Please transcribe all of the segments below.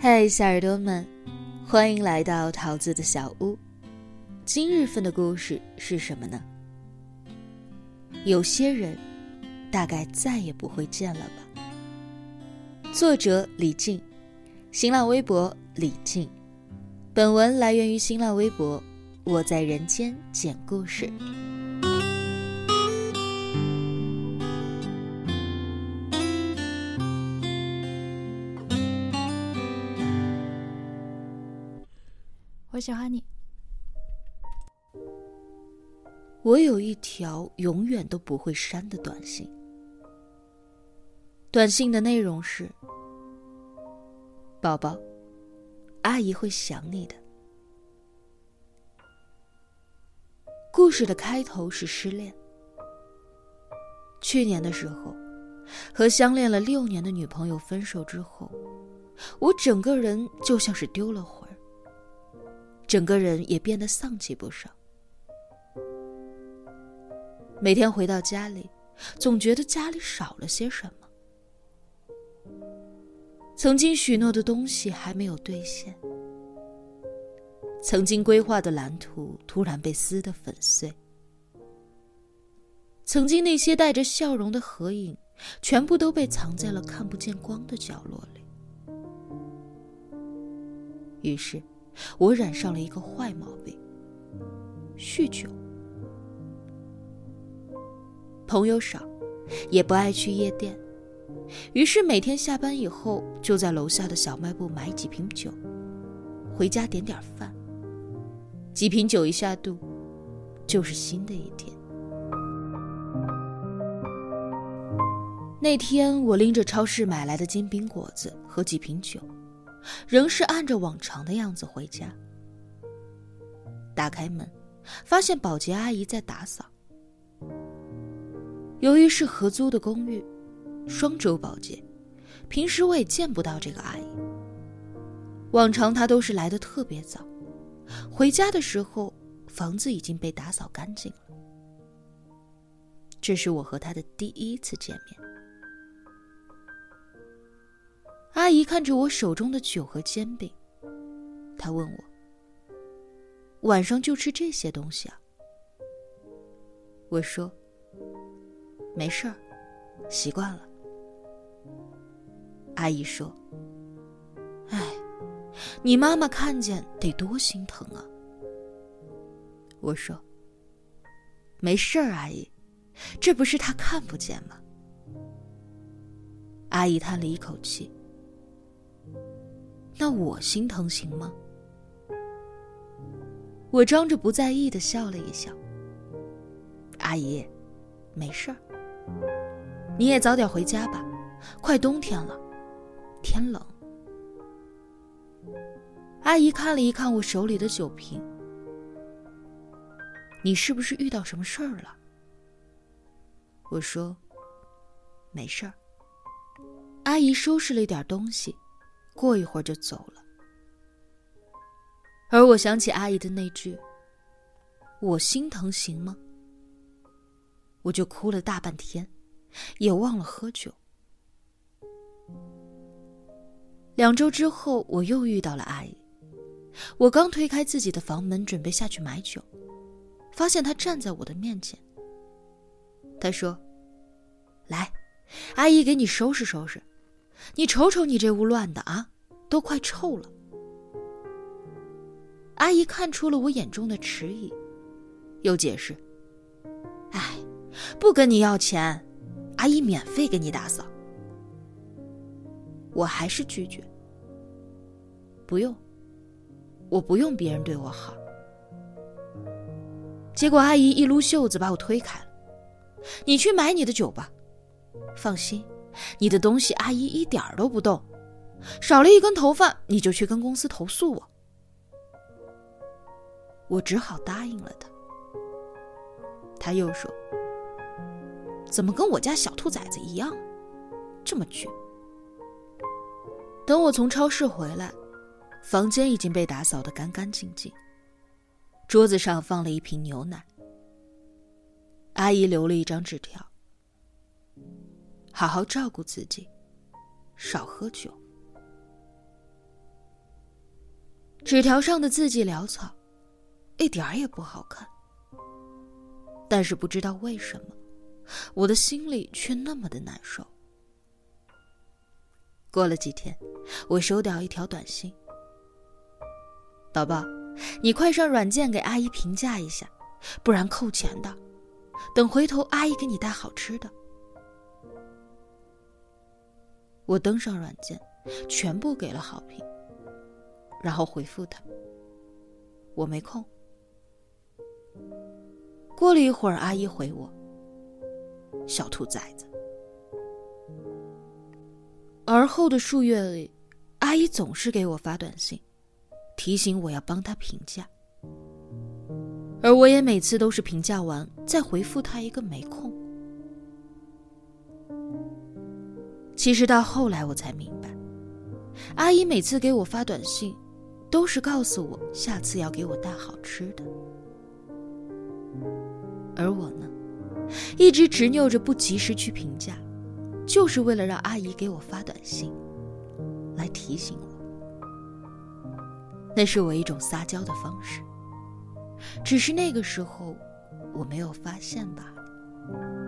嗨，小耳朵们，欢迎来到桃子的小屋。今日份的故事是什么呢？有些人，大概再也不会见了吧。作者李静，新浪微博李静。本文来源于新浪微博，我在人间讲故事。喜欢你。我有一条永远都不会删的短信，短信的内容是：“宝宝，阿姨会想你的。”故事的开头是失恋。去年的时候，和相恋了六年的女朋友分手之后，我整个人就像是丢了魂。整个人也变得丧气不少。每天回到家里，总觉得家里少了些什么。曾经许诺的东西还没有兑现，曾经规划的蓝图突然被撕得粉碎，曾经那些带着笑容的合影，全部都被藏在了看不见光的角落里。于是。我染上了一个坏毛病——酗酒。朋友少，也不爱去夜店，于是每天下班以后就在楼下的小卖部买几瓶酒，回家点点饭。几瓶酒一下肚，就是新的一天。那天我拎着超市买来的煎饼果子和几瓶酒。仍是按着往常的样子回家。打开门，发现保洁阿姨在打扫。由于是合租的公寓，双周保洁，平时我也见不到这个阿姨。往常她都是来的特别早，回家的时候房子已经被打扫干净了。这是我和她的第一次见面。阿姨看着我手中的酒和煎饼，她问我：“晚上就吃这些东西啊？”我说：“没事儿，习惯了。”阿姨说：“哎，你妈妈看见得多心疼啊。”我说：“没事儿，阿姨，这不是她看不见吗？”阿姨叹了一口气。那我心疼行吗？我装着不在意的笑了一笑。阿姨，没事儿。你也早点回家吧，快冬天了，天冷。阿姨看了一看我手里的酒瓶，你是不是遇到什么事儿了？我说，没事儿。阿姨收拾了一点东西。过一会儿就走了，而我想起阿姨的那句“我心疼，行吗？”我就哭了大半天，也忘了喝酒。两周之后，我又遇到了阿姨。我刚推开自己的房门，准备下去买酒，发现她站在我的面前。她说：“来，阿姨给你收拾收拾。”你瞅瞅，你这屋乱的啊，都快臭了。阿姨看出了我眼中的迟疑，又解释：“哎，不跟你要钱，阿姨免费给你打扫。”我还是拒绝，不用，我不用别人对我好。结果阿姨一撸袖子把我推开了：“你去买你的酒吧，放心。”你的东西，阿姨一点都不动，少了一根头发，你就去跟公司投诉我。我只好答应了他。他又说：“怎么跟我家小兔崽子一样，这么倔？”等我从超市回来，房间已经被打扫得干干净净，桌子上放了一瓶牛奶。阿姨留了一张纸条。好好照顾自己，少喝酒。纸条上的字迹潦草，一点儿也不好看。但是不知道为什么，我的心里却那么的难受。过了几天，我收到一条短信：“宝宝，你快上软件给阿姨评价一下，不然扣钱的。等回头阿姨给你带好吃的。”我登上软件，全部给了好评，然后回复他：“我没空。”过了一会儿，阿姨回我：“小兔崽子。”而后的数月里，阿姨总是给我发短信，提醒我要帮她评价，而我也每次都是评价完再回复她一个没空。其实到后来我才明白，阿姨每次给我发短信，都是告诉我下次要给我带好吃的。而我呢，一直执拗着不及时去评价，就是为了让阿姨给我发短信，来提醒我。那是我一种撒娇的方式，只是那个时候我没有发现罢了。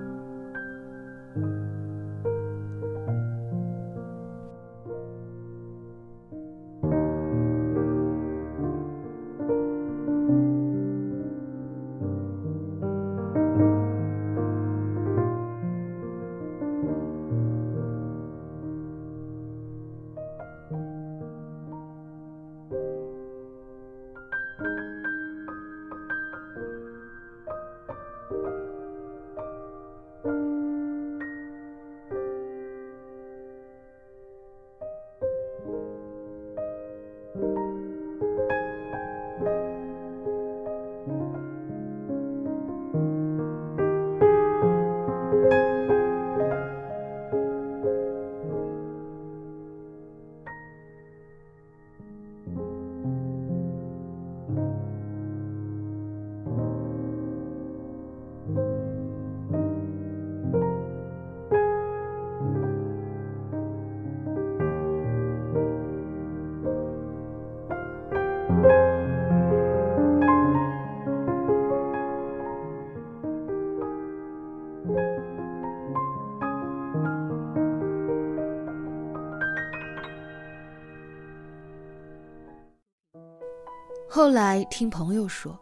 后来听朋友说，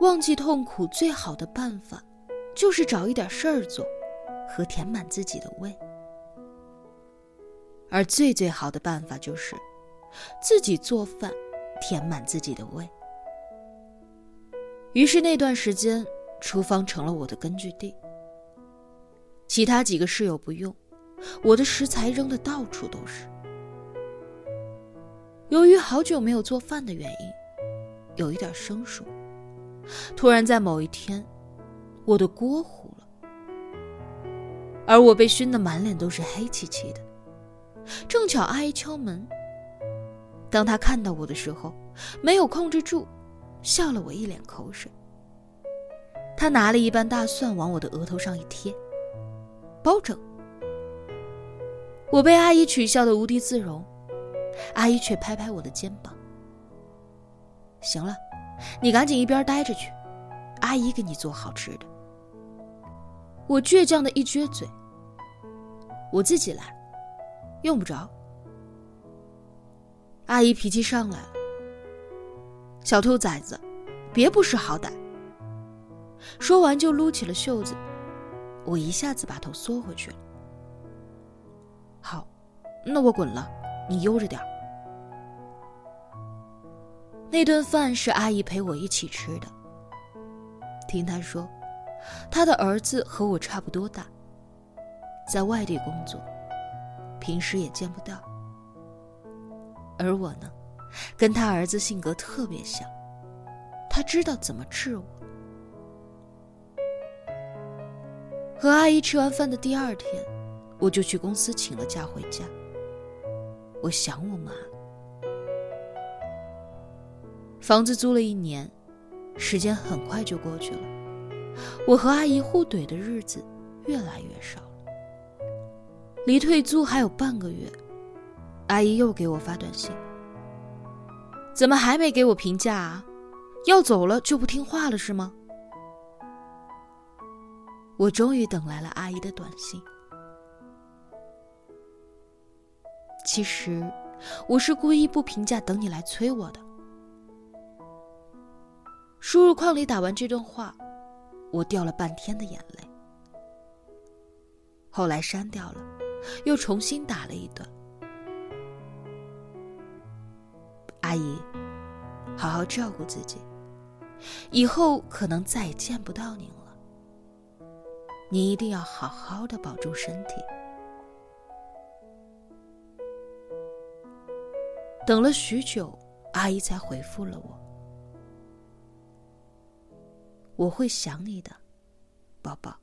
忘记痛苦最好的办法，就是找一点事儿做，和填满自己的胃。而最最好的办法就是，自己做饭，填满自己的胃。于是那段时间，厨房成了我的根据地。其他几个室友不用，我的食材扔的到处都是。由于好久没有做饭的原因，有一点生疏。突然在某一天，我的锅糊了，而我被熏得满脸都是黑漆漆的。正巧阿姨敲门，当她看到我的时候，没有控制住，笑了我一脸口水。她拿了一瓣大蒜往我的额头上一贴，包拯。我被阿姨取笑的无地自容。阿姨却拍拍我的肩膀：“行了，你赶紧一边待着去，阿姨给你做好吃的。”我倔强的一撅嘴：“我自己来，用不着。”阿姨脾气上来了：“小兔崽子，别不识好歹！”说完就撸起了袖子，我一下子把头缩回去了。好，那我滚了。你悠着点那顿饭是阿姨陪我一起吃的。听她说，她的儿子和我差不多大，在外地工作，平时也见不到。而我呢，跟他儿子性格特别像，他知道怎么治我。和阿姨吃完饭的第二天，我就去公司请了假回家。我想我妈。房子租了一年，时间很快就过去了。我和阿姨互怼的日子越来越少了。离退租还有半个月，阿姨又给我发短信：“怎么还没给我评价啊？要走了就不听话了是吗？”我终于等来了阿姨的短信。其实，我是故意不评价，等你来催我的。输入框里打完这段话，我掉了半天的眼泪。后来删掉了，又重新打了一段。阿姨，好好照顾自己，以后可能再也见不到您了。你一定要好好的保重身体。等了许久，阿姨才回复了我。我会想你的，宝宝。